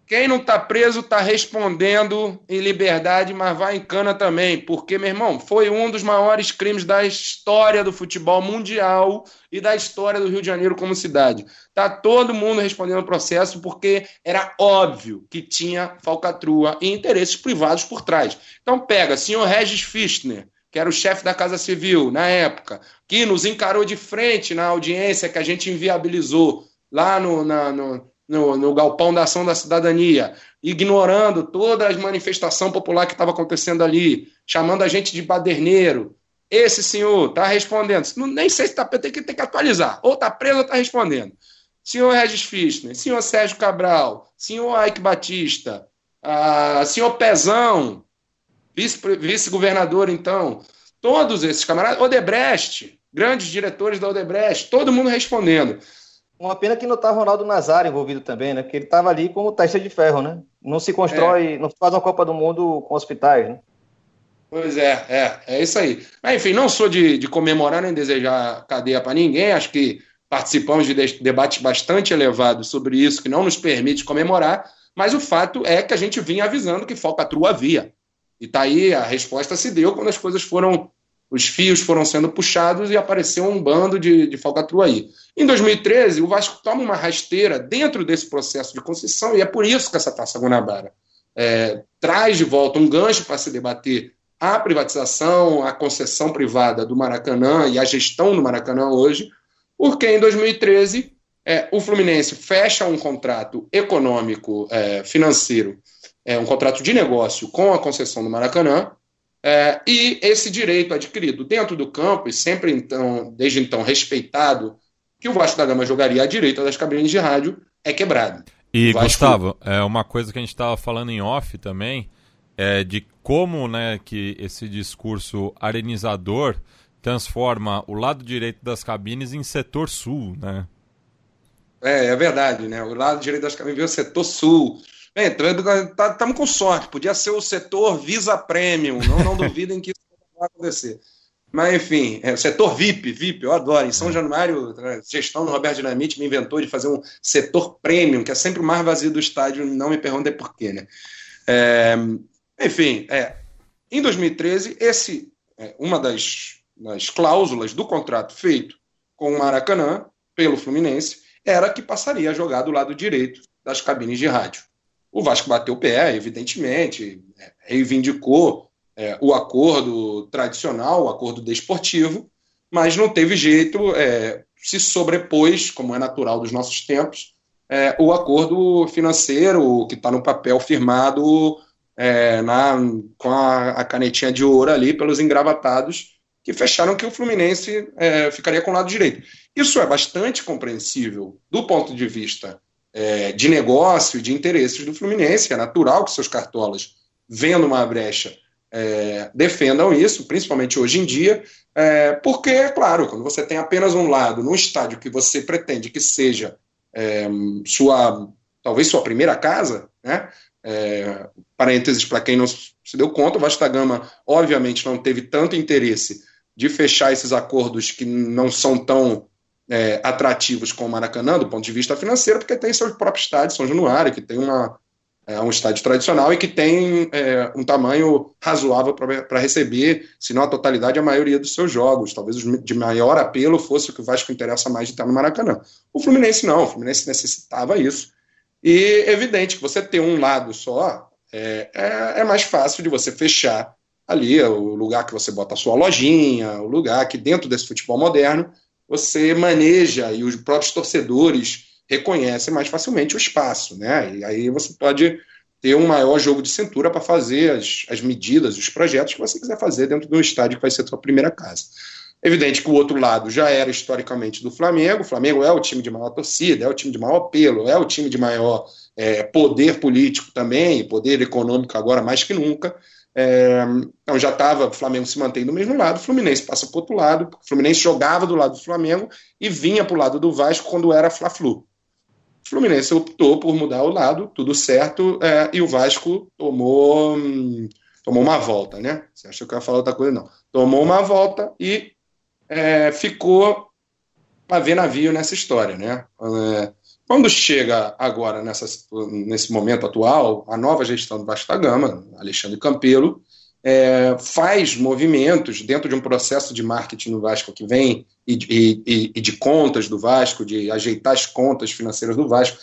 Quem não está preso está respondendo em liberdade, mas vai em cana também, porque, meu irmão, foi um dos maiores crimes da história do futebol mundial e da história do Rio de Janeiro como cidade. Tá todo mundo respondendo o processo porque era óbvio que tinha falcatrua e interesses privados por trás. Então pega, senhor Regis Fischner, que era o chefe da Casa Civil na época, que nos encarou de frente na audiência que a gente inviabilizou lá no, na, no no, no galpão da ação da cidadania, ignorando toda a manifestação popular que estava acontecendo ali, chamando a gente de baderneiro. Esse senhor está respondendo. Nem sei se está tem que, tem que atualizar. Ou está preso ou está respondendo. Senhor Regis Fischner, senhor Sérgio Cabral, senhor Ike Batista, senhor Pezão, vice-governador, vice então, todos esses camaradas, Odebrecht, grandes diretores da Odebrecht, todo mundo respondendo. Uma pena que não está Ronaldo Nazário envolvido também, né? Porque ele estava ali como testa de ferro, né? Não se constrói, é. não faz uma Copa do Mundo com hospitais, né? Pois é, é, é isso aí. Mas, enfim, não sou de, de comemorar nem desejar cadeia para ninguém, acho que participamos de debates bastante elevados sobre isso, que não nos permite comemorar, mas o fato é que a gente vinha avisando que falcatrua havia. E tá aí, a resposta se deu quando as coisas foram os fios foram sendo puxados e apareceu um bando de, de falcatrua aí. Em 2013, o Vasco toma uma rasteira dentro desse processo de concessão e é por isso que essa Taça Guanabara é, traz de volta um gancho para se debater a privatização, a concessão privada do Maracanã e a gestão do Maracanã hoje, porque em 2013 é, o Fluminense fecha um contrato econômico, é, financeiro, é, um contrato de negócio com a concessão do Maracanã, é, e esse direito adquirido dentro do campo, e sempre então, desde então respeitado, que o Vasco da Gama jogaria à direita das cabines de rádio, é quebrado. E, Vasco... Gustavo, é uma coisa que a gente estava falando em off também, é de como né, que esse discurso arenizador transforma o lado direito das cabines em setor sul, né? É, é verdade, né? O lado direito das cabines o setor sul. Estamos tá, com sorte, podia ser o setor Visa Premium, não, não duvidem que isso vai acontecer. Mas, enfim, é, setor VIP, VIP, eu adoro. Em São Januário, a gestão do Roberto Dinamite me inventou de fazer um setor premium, que é sempre o mais vazio do estádio, não me perguntem por quê, né? É, enfim, é, em 2013, esse, é, uma das, das cláusulas do contrato feito com o Maracanã, pelo Fluminense, era que passaria a jogar do lado direito das cabines de rádio. O Vasco bateu o pé, evidentemente, é, reivindicou é, o acordo tradicional, o acordo desportivo, mas não teve jeito, é, se sobrepôs, como é natural dos nossos tempos, é, o acordo financeiro que está no papel firmado é, na, com a, a, canetinha de ouro ali pelos engravatados que fecharam que o Fluminense é, ficaria com o lado direito. Isso é bastante compreensível do ponto de vista é, de negócio, de interesses do Fluminense. É natural que seus cartolas, vendo uma brecha, é, defendam isso, principalmente hoje em dia, é, porque, é claro, quando você tem apenas um lado num estádio que você pretende que seja é, sua, talvez sua primeira casa, né? É, parênteses para quem não se deu conta, o Vasco da Gama, obviamente, não teve tanto interesse de fechar esses acordos que não são tão é, atrativos com o Maracanã do ponto de vista financeiro, porque tem seu próprio estádio, São Januário, que tem uma, é um estádio tradicional e que tem é, um tamanho razoável para receber, se não a totalidade, a maioria dos seus jogos. Talvez os de maior apelo fosse o que o Vasco interessa mais de estar no Maracanã. O Fluminense não, o Fluminense necessitava isso. E é evidente que você ter um lado só é, é, é mais fácil de você fechar ali o lugar que você bota a sua lojinha, o lugar que dentro desse futebol moderno você maneja e os próprios torcedores reconhece mais facilmente o espaço, né? E aí você pode ter um maior jogo de cintura para fazer as, as medidas, os projetos que você quiser fazer dentro do estádio que vai ser a sua primeira casa. Evidente que o outro lado já era historicamente do Flamengo. O Flamengo é o time de maior torcida, é o time de maior apelo, é o time de maior é, poder político também, poder econômico agora mais que nunca. É, então já estava, o Flamengo se mantém do mesmo lado, o Fluminense passa para o outro lado, o Fluminense jogava do lado do Flamengo e vinha para o lado do Vasco quando era Fla-Flu. O Fluminense optou por mudar o lado, tudo certo, é, e o Vasco tomou, hum, tomou uma volta, né? Você achou que eu ia falar outra coisa? Não. Tomou uma volta e é, ficou a ver navio nessa história, né? É, quando chega agora, nessa, nesse momento atual, a nova gestão do Vasco da Gama, Alexandre Campelo, é, faz movimentos dentro de um processo de marketing no Vasco que vem e, e, e, de contas do Vasco, de ajeitar as contas financeiras do Vasco.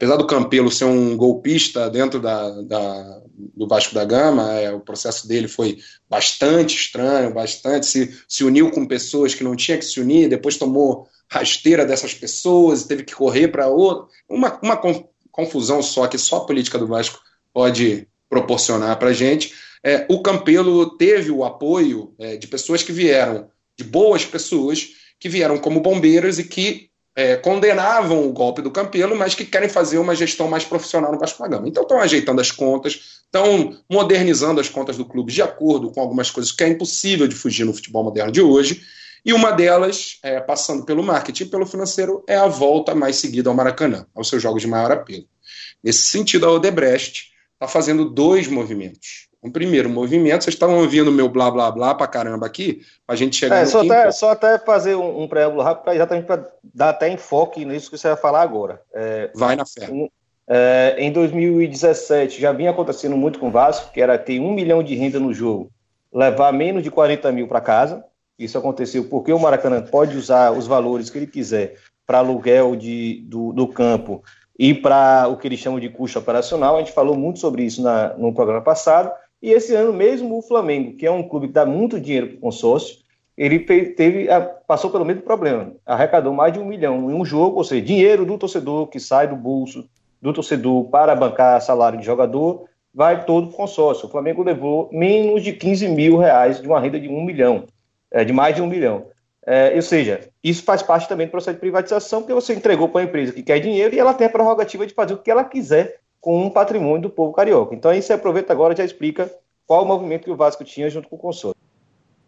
Apesar do Campelo ser um golpista dentro da, da do Vasco da Gama, é, o processo dele foi bastante estranho, bastante se, se uniu com pessoas que não tinha que se unir, depois tomou rasteira dessas pessoas, teve que correr para outro. Uma, uma confusão só que só a política do Vasco pode proporcionar para a gente é, o Campelo teve o apoio é, de pessoas que vieram, de boas pessoas, que vieram como bombeiras e que é, condenavam o golpe do Campelo, mas que querem fazer uma gestão mais profissional no Vasco da Gama. Então estão ajeitando as contas, estão modernizando as contas do clube de acordo com algumas coisas que é impossível de fugir no futebol moderno de hoje. E uma delas, é, passando pelo marketing e pelo financeiro, é a volta mais seguida ao Maracanã, aos seus jogos de maior apelo. Nesse sentido, a Odebrecht está fazendo dois movimentos um primeiro movimento. Vocês estavam ouvindo meu blá blá blá pra caramba aqui, pra gente chegar é, no só até, só até fazer um, um preâmbulo rápido, pra, exatamente para dar até enfoque nisso que você vai falar agora. É, vai na fé. Um, é, em 2017 já vinha acontecendo muito com o Vasco, que era ter um milhão de renda no jogo, levar menos de 40 mil para casa. Isso aconteceu porque o Maracanã pode usar os valores que ele quiser para aluguel de, do, do campo e para o que eles chamam de custo operacional. A gente falou muito sobre isso na, no programa passado. E esse ano mesmo o Flamengo, que é um clube que dá muito dinheiro para o consórcio, ele teve, passou pelo mesmo problema. Arrecadou mais de um milhão em um jogo, ou seja, dinheiro do torcedor que sai do bolso do torcedor para bancar salário de jogador, vai todo para o consórcio. O Flamengo levou menos de 15 mil reais de uma renda de um milhão, é, de mais de um milhão. É, ou seja, isso faz parte também do processo de privatização, porque você entregou para a empresa que quer dinheiro e ela tem a prerrogativa de fazer o que ela quiser com um patrimônio do povo carioca. Então aí você aproveita agora e já explica qual o movimento que o Vasco tinha junto com o consórcio.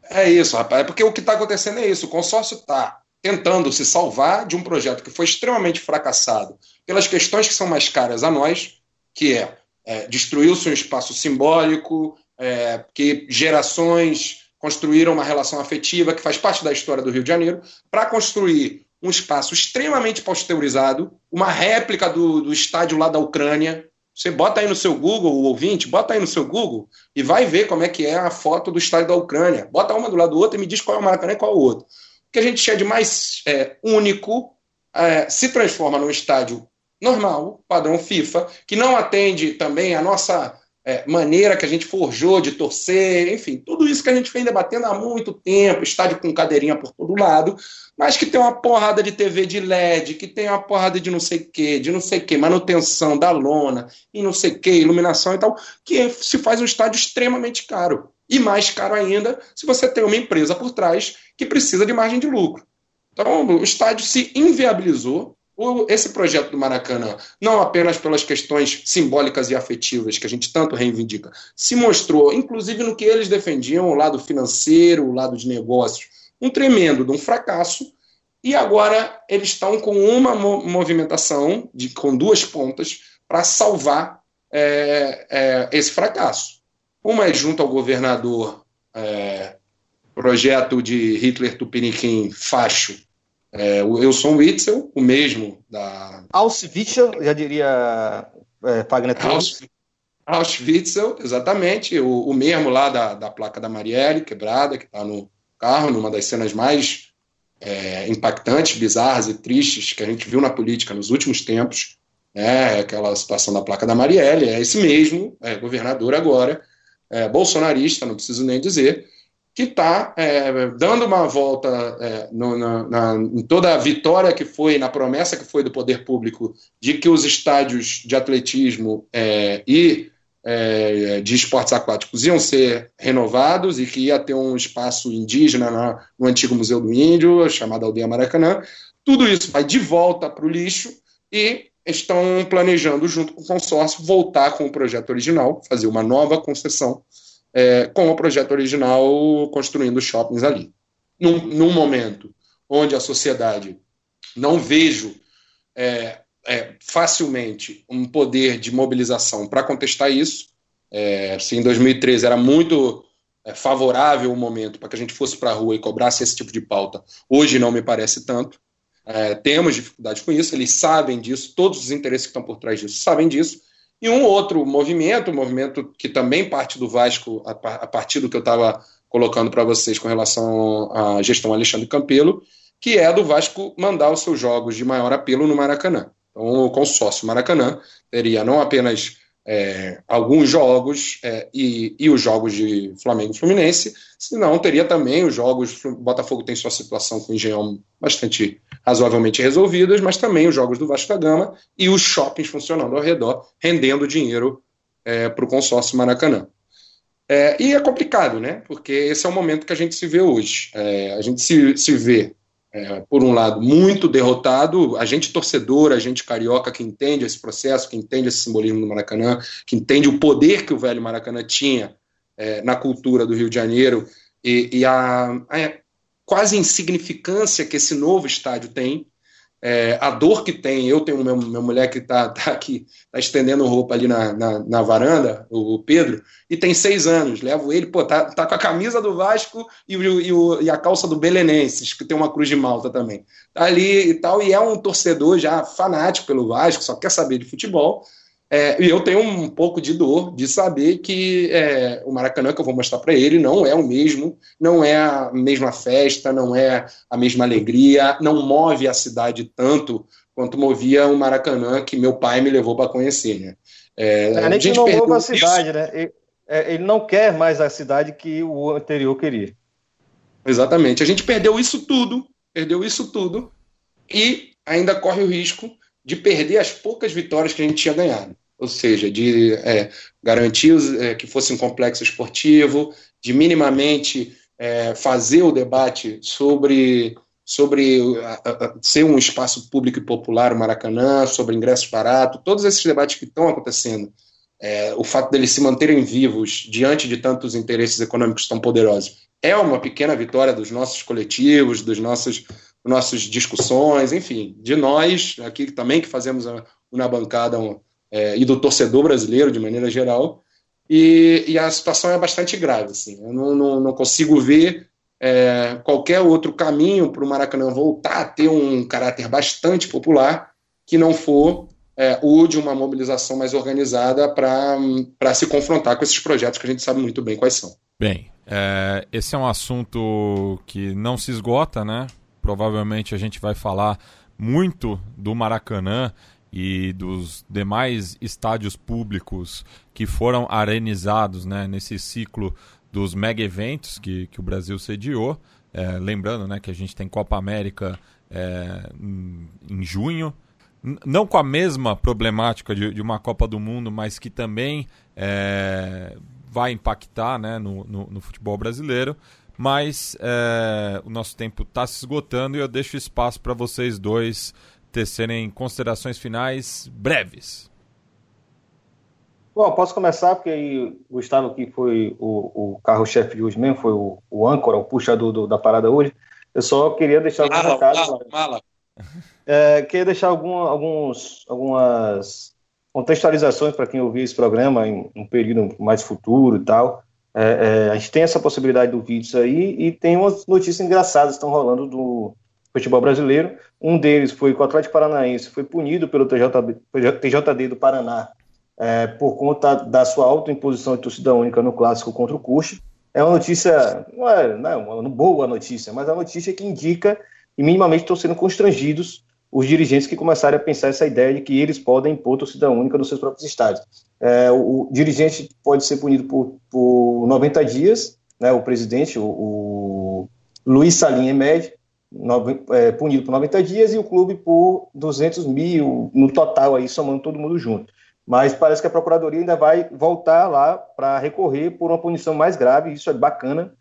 É isso, rapaz. É porque o que está acontecendo é isso. O consórcio está tentando se salvar de um projeto que foi extremamente fracassado pelas questões que são mais caras a nós, que é, é destruir o seu espaço simbólico, é, que gerações construíram uma relação afetiva que faz parte da história do Rio de Janeiro, para construir um espaço extremamente pasteurizado, uma réplica do, do estádio lá da Ucrânia. Você bota aí no seu Google, o ouvinte, bota aí no seu Google e vai ver como é que é a foto do estádio da Ucrânia. Bota uma do lado do outro e me diz qual é o Maracanã e qual é o outro. O que a gente tinha de mais é, único é, se transforma num estádio normal, padrão FIFA, que não atende também a nossa é, maneira que a gente forjou de torcer, enfim, tudo isso que a gente vem debatendo há muito tempo, estádio com cadeirinha por todo lado, mas que tem uma porrada de TV de LED, que tem uma porrada de não sei o que, de não sei o que, manutenção da lona, e não sei o que, iluminação e tal, que se faz um estádio extremamente caro. E mais caro ainda se você tem uma empresa por trás que precisa de margem de lucro. Então, o estádio se inviabilizou esse projeto do Maracanã, não apenas pelas questões simbólicas e afetivas que a gente tanto reivindica, se mostrou, inclusive no que eles defendiam, o lado financeiro, o lado de negócios, um tremendo um fracasso. E agora eles estão com uma movimentação, de, com duas pontas, para salvar é, é, esse fracasso. Uma é junto ao governador, é, projeto de Hitler Tupiniquim facho, é, o Wilson Witzel, o mesmo da. Auschwitz, já diria é, Fagner Auschwitz, exatamente, o, o mesmo lá da, da placa da Marielle, quebrada, que está no carro, numa das cenas mais é, impactantes, bizarras e tristes que a gente viu na política nos últimos tempos, né, aquela situação da placa da Marielle, é esse mesmo é, governador agora, é, bolsonarista, não preciso nem dizer, que está é, dando uma volta é, no, na, na, em toda a vitória que foi, na promessa que foi do poder público de que os estádios de atletismo é, e é, de esportes aquáticos iam ser renovados e que ia ter um espaço indígena na, no antigo Museu do Índio, chamado Aldeia Maracanã. Tudo isso vai de volta para o lixo e estão planejando, junto com o consórcio, voltar com o projeto original, fazer uma nova concessão é, com o projeto original construindo shoppings ali. Num, num momento onde a sociedade não vejo é, é, facilmente um poder de mobilização para contestar isso. É, se em 2013 era muito é, favorável o momento para que a gente fosse para a rua e cobrasse esse tipo de pauta, hoje não me parece tanto. É, temos dificuldades com isso, eles sabem disso, todos os interesses que estão por trás disso sabem disso. E um outro movimento, um movimento que também parte do Vasco, a, partir do que eu estava colocando para vocês com relação à gestão Alexandre Campelo, que é do Vasco mandar os seus jogos de maior apelo no Maracanã. Então, o consórcio Maracanã teria não apenas é, alguns jogos é, e, e, os jogos de Flamengo e Fluminense, senão teria também os jogos. Botafogo tem sua situação com o Engenhão bastante razoavelmente resolvidas, mas também os jogos do Vasco da Gama e os shoppings funcionando ao redor, rendendo dinheiro é, para o consórcio Maracanã. É, e é complicado, né? Porque esse é o momento que a gente se vê hoje. É, a gente se, se vê é, por um lado, muito derrotado, a gente torcedor, a gente carioca que entende esse processo, que entende esse simbolismo do Maracanã, que entende o poder que o velho Maracanã tinha é, na cultura do Rio de Janeiro e, e a, a, quase insignificância que esse novo estádio tem, é, a dor que tem. Eu tenho meu, minha mulher que está tá aqui, está estendendo roupa ali na, na, na, varanda, o Pedro, e tem seis anos. Levo ele, pô, tá, tá com a camisa do Vasco e, o, e, o, e a calça do Belenenses, que tem uma cruz de malta também. Tá ali e tal, e é um torcedor já fanático pelo Vasco, só quer saber de futebol. É, e eu tenho um pouco de dor de saber que é, o Maracanã que eu vou mostrar para ele não é o mesmo, não é a mesma festa, não é a mesma alegria, não move a cidade tanto quanto movia o Maracanã que meu pai me levou para conhecer. Né? É, é nem que não move a cidade, isso. né? Ele, é, ele não quer mais a cidade que o anterior queria. Exatamente. A gente perdeu isso tudo, perdeu isso tudo e ainda corre o risco de perder as poucas vitórias que a gente tinha ganhado ou seja, de é, garantir é, que fosse um complexo esportivo, de minimamente é, fazer o debate sobre, sobre a, a, ser um espaço público e popular o Maracanã, sobre ingressos baratos, todos esses debates que estão acontecendo, é, o fato deles se manterem vivos diante de tantos interesses econômicos tão poderosos, é uma pequena vitória dos nossos coletivos, dos nossos nossas discussões, enfim, de nós aqui também que fazemos na bancada um, é, e do torcedor brasileiro de maneira geral. E, e, a situação é bastante grave. Assim. Eu não, não, não consigo ver é, qualquer outro caminho para o Maracanã voltar a ter um caráter bastante popular que não for é, o de uma mobilização mais organizada para se confrontar com esses projetos que a gente sabe muito bem quais são. Bem, é, esse é um assunto que não se esgota, né? Provavelmente a gente vai falar muito do Maracanã e dos demais estádios públicos que foram arenizados né, nesse ciclo dos mega eventos que, que o Brasil sediou. É, lembrando né, que a gente tem Copa América é, em, junho, não com a mesma problemática de, de, uma Copa do Mundo, mas que também é, vai impactar né, no, no, no futebol brasileiro. Mas é, o nosso tempo está se esgotando e eu deixo espaço para vocês dois tecerem considerações finais breves. Bom, posso começar, porque aí o Gustavo, que foi o, o carro-chefe de hoje mesmo, foi o, o âncora, o puxador do, da parada hoje. Eu só queria deixar alguns mala, recados. Mala, mala. É, queria deixar algum, alguns, algumas contextualizações para quem ouvir esse programa em um período mais futuro e tal. É, é, a gente tem essa possibilidade do vídeo aí e tem umas notícias engraçadas que estão rolando do, futebol brasileiro. Um deles foi que o Atlético Paranaense foi punido pelo TJD, TJD do Paraná é, por conta da sua autoimposição de torcida única no clássico contra o Cuxa. É uma notícia, não é, não é uma boa notícia, mas é uma notícia que indica que minimamente estão sendo constrangidos os dirigentes que começaram a pensar essa ideia de que eles podem impor torcida única nos seus próprios estádios. É, o, o, dirigente pode ser punido por, por 90 dias, né, o presidente, o, o Luiz Salim Emed, é, punido por 90 dias, e o clube por 200 mil no total, aí somando todo mundo junto. Mas parece que a Procuradoria ainda vai voltar lá para recorrer por uma punição mais grave, isso é bacana.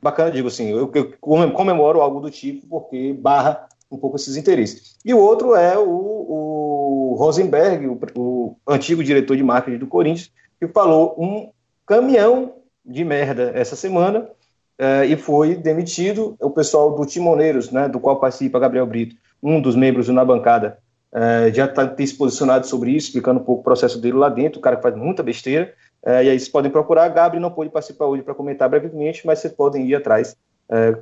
Bacana, digo assim, eu, eu comemoro algo do tipo, porque barra um pouco esses interesses. E o outro é o, o Rosenberg, o, o, antigo diretor de marketing do Corinthians, que falou um caminhão de merda essa semana uh, e foi demitido. O pessoal do Timoneiros, né, do qual participa Gabriel Brito, um dos membros na bancada, uh, já tá, tem se posicionado sobre isso, explicando um pouco o processo dele lá dentro, o cara que faz muita besteira. Uh, e aí vocês podem procurar. Gabriel não pôde participar hoje para comentar brevemente, mas vocês podem ir atrás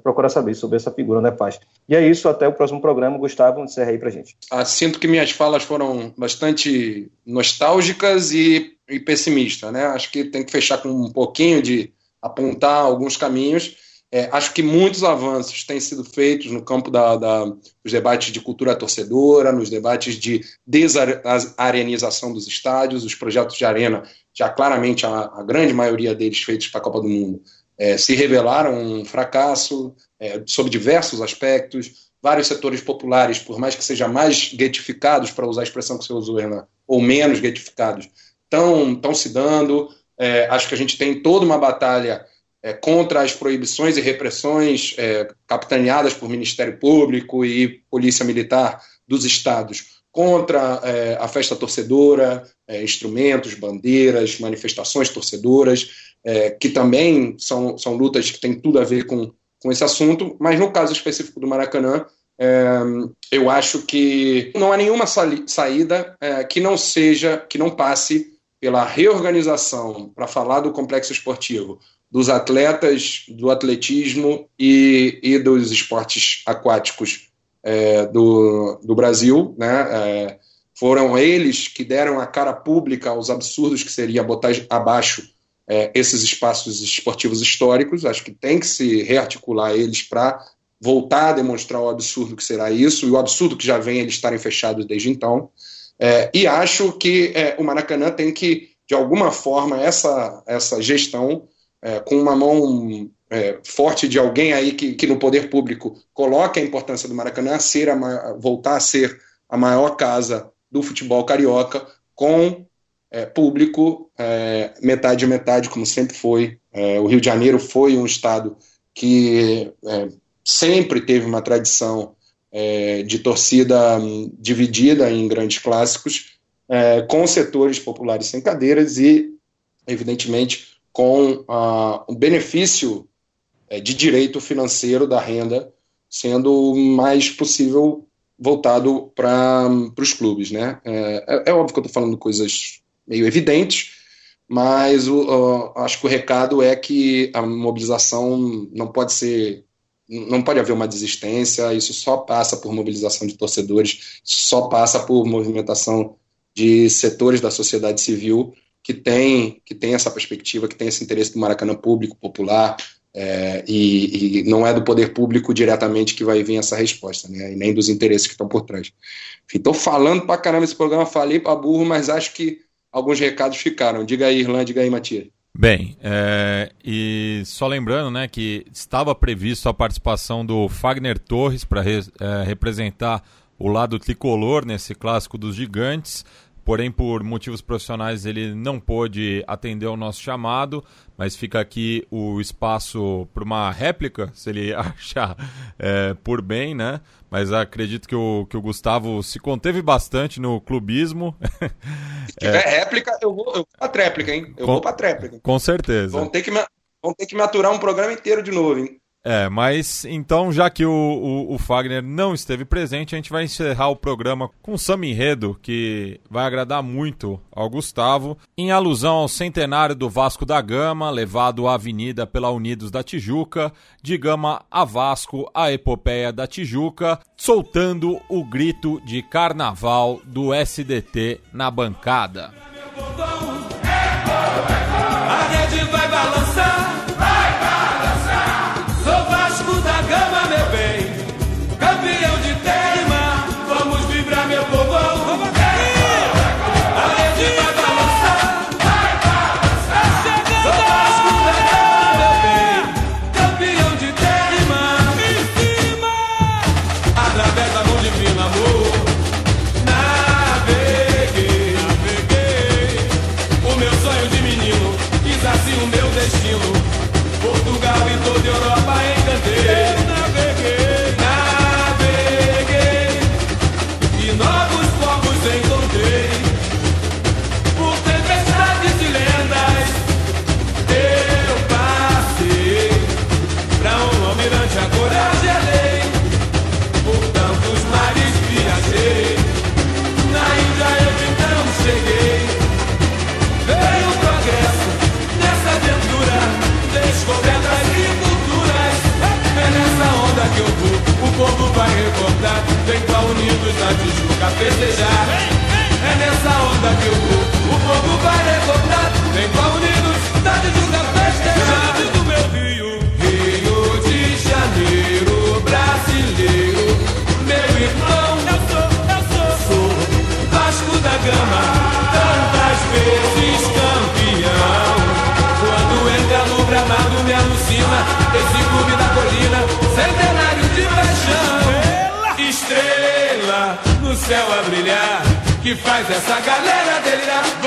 procurar saber sobre essa figura né, Paz. E é isso, até o próximo programa. Gustavo, encerra aí pra gente. Ah, sinto que minhas falas foram bastante nostálgicas e, e pessimistas, né? Acho que tem que fechar com um pouquinho de apontar alguns caminhos. É, acho que muitos avanços têm sido feitos no campo da, da, dos debates de cultura torcedora, nos debates de desarenização dos estádios, os projetos de arena, já claramente a, a grande maioria deles feitos para a Copa do Mundo, é, se revelaram um fracasso é, sob diversos aspectos. Vários setores populares, por mais que sejam mais guetificados, para usar a expressão que você usou, Renan, ou menos guetificados, estão se dando. É, acho que a gente tem toda uma batalha é, contra as proibições e repressões é, capitaneadas por Ministério Público e Polícia Militar dos estados contra é, a festa torcedora, é, instrumentos, bandeiras, manifestações torcedoras, é, que também são, são lutas que têm tudo a ver com, com esse assunto, mas no caso específico do Maracanã, é, eu acho que não há nenhuma saída é, que não seja, que não passe pela reorganização para falar do complexo esportivo dos atletas, do atletismo e, e dos esportes aquáticos é, do, do Brasil, né? É, foram eles que deram a cara pública aos absurdos que seria botar abaixo é, esses espaços esportivos históricos. Acho que tem que se rearticular eles para voltar a demonstrar o absurdo que será isso e o absurdo que já vem eles estarem fechados desde então. É, e acho que é, o Maracanã tem que, de alguma forma, essa, essa gestão, é, com uma mão é, forte de alguém aí que, que no poder público coloque a importância do Maracanã ser a, voltar a ser a maior casa do futebol carioca com é, público é, metade metade como sempre foi. O Rio de Janeiro foi um estado que sempre teve uma tradição é, de torcida hum, dividida em grandes clássicos com setores populares sem cadeiras e evidentemente com ah, um benefício é, de direito financeiro da renda sendo mais possível voltado para os clubes, né? É, é, é, óbvio que eu estou falando coisas meio evidentes, mas o, o, acho que o recado é que a mobilização não pode ser, não pode haver uma desistência. Isso só passa por mobilização de torcedores, só passa por movimentação de setores da sociedade civil que tem que tem essa perspectiva, que tem esse interesse do Maracanã público, popular, é, e, e, não é do poder público diretamente que vai vir essa resposta, né? E nem dos interesses que estão por trás. Estou falando para caramba esse programa, falei para burro, mas acho que alguns recados ficaram. Diga aí, Irlanda, diga aí, Matias. Bem, é, e só lembrando né, que estava previsto a participação do Fagner Torres para re, é, representar o lado tricolor nesse clássico dos gigantes porém por motivos profissionais ele não pôde atender o nosso chamado, mas fica aqui o espaço para uma réplica, *laughs* se ele *laughs* achar é, por bem, né? Mas acredito que o, que o Gustavo se conteve bastante no clubismo. *laughs* Se tiver é... réplica, eu vou, eu vou pra tréplica, hein? Eu com, vou pra tréplica. Com certeza. Vão ter, que me, vão ter que me aturar um programa inteiro de novo, hein? É, mas então, já que o, o, o, Fagner não esteve presente, a gente vai encerrar o programa com samba enredo que vai agradar muito ao Gustavo, em alusão ao centenário do Vasco da Gama, levado à avenida pela Unidos da Tijuca, de Gama a Vasco, a epopeia da Tijuca, soltando o grito de carnaval do SDT na bancada. céu a brilhar, que faz essa galera deirar.